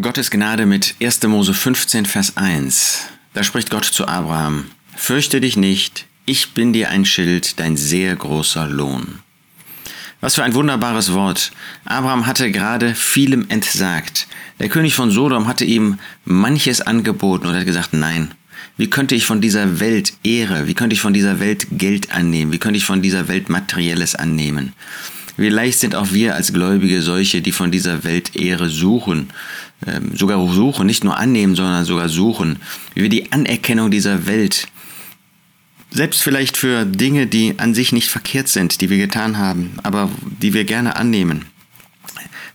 Gottes Gnade mit 1. Mose 15, Vers 1. Da spricht Gott zu Abraham, Fürchte dich nicht, ich bin dir ein Schild, dein sehr großer Lohn. Was für ein wunderbares Wort. Abraham hatte gerade vielem entsagt. Der König von Sodom hatte ihm manches angeboten und hat gesagt, nein. Wie könnte ich von dieser Welt Ehre, wie könnte ich von dieser Welt Geld annehmen, wie könnte ich von dieser Welt Materielles annehmen? Vielleicht sind auch wir als Gläubige solche, die von dieser Welt Ehre suchen, ähm, sogar suchen, nicht nur annehmen, sondern sogar suchen, wie wir die Anerkennung dieser Welt, selbst vielleicht für Dinge, die an sich nicht verkehrt sind, die wir getan haben, aber die wir gerne annehmen.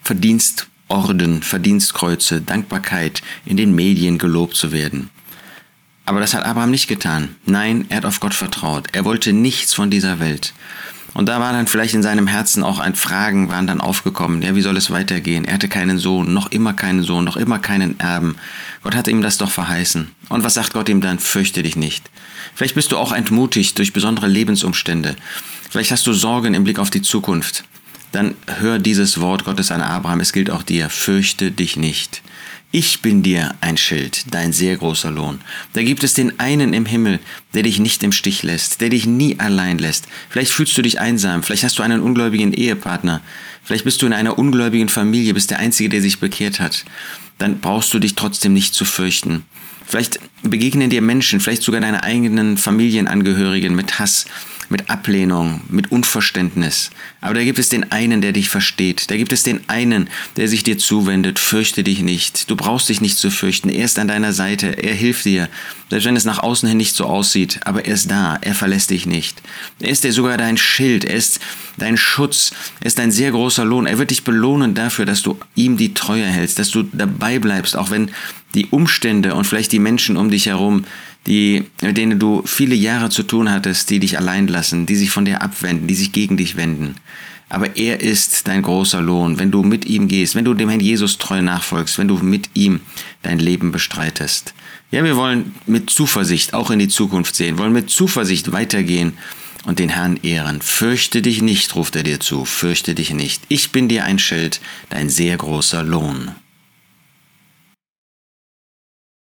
Verdienstorden, Verdienstkreuze, Dankbarkeit, in den Medien gelobt zu werden. Aber das hat Abraham nicht getan. Nein, er hat auf Gott vertraut. Er wollte nichts von dieser Welt. Und da war dann vielleicht in seinem Herzen auch ein Fragen, waren dann aufgekommen, ja, wie soll es weitergehen? Er hatte keinen Sohn, noch immer keinen Sohn, noch immer keinen Erben. Gott hat ihm das doch verheißen. Und was sagt Gott ihm dann? Fürchte dich nicht. Vielleicht bist du auch entmutigt durch besondere Lebensumstände. Vielleicht hast du Sorgen im Blick auf die Zukunft. Dann hör dieses Wort Gottes an Abraham, es gilt auch dir, fürchte dich nicht. Ich bin dir ein Schild, dein sehr großer Lohn. Da gibt es den einen im Himmel, der dich nicht im Stich lässt, der dich nie allein lässt. Vielleicht fühlst du dich einsam, vielleicht hast du einen ungläubigen Ehepartner, vielleicht bist du in einer ungläubigen Familie, bist der Einzige, der sich bekehrt hat. Dann brauchst du dich trotzdem nicht zu fürchten. Vielleicht begegnen dir Menschen, vielleicht sogar deine eigenen Familienangehörigen mit Hass, mit Ablehnung, mit Unverständnis. Aber da gibt es den einen, der dich versteht. Da gibt es den einen, der sich dir zuwendet. Fürchte dich nicht. Du brauchst dich nicht zu fürchten. Er ist an deiner Seite. Er hilft dir. Selbst wenn es nach außen hin nicht so aussieht. Aber er ist da. Er verlässt dich nicht. Er ist dir sogar dein Schild. Er ist dein Schutz. Ist ein sehr großer Lohn. Er wird dich belohnen dafür, dass du ihm die Treue hältst, dass du dabei bleibst, auch wenn die Umstände und vielleicht die Menschen um dich herum die, mit denen du viele Jahre zu tun hattest, die dich allein lassen, die sich von dir abwenden, die sich gegen dich wenden. Aber er ist dein großer Lohn, wenn du mit ihm gehst, wenn du dem Herrn Jesus treu nachfolgst, wenn du mit ihm dein Leben bestreitest. Ja, wir wollen mit Zuversicht auch in die Zukunft sehen, wollen mit Zuversicht weitergehen und den Herrn ehren. Fürchte dich nicht, ruft er dir zu, fürchte dich nicht. Ich bin dir ein Schild, dein sehr großer Lohn.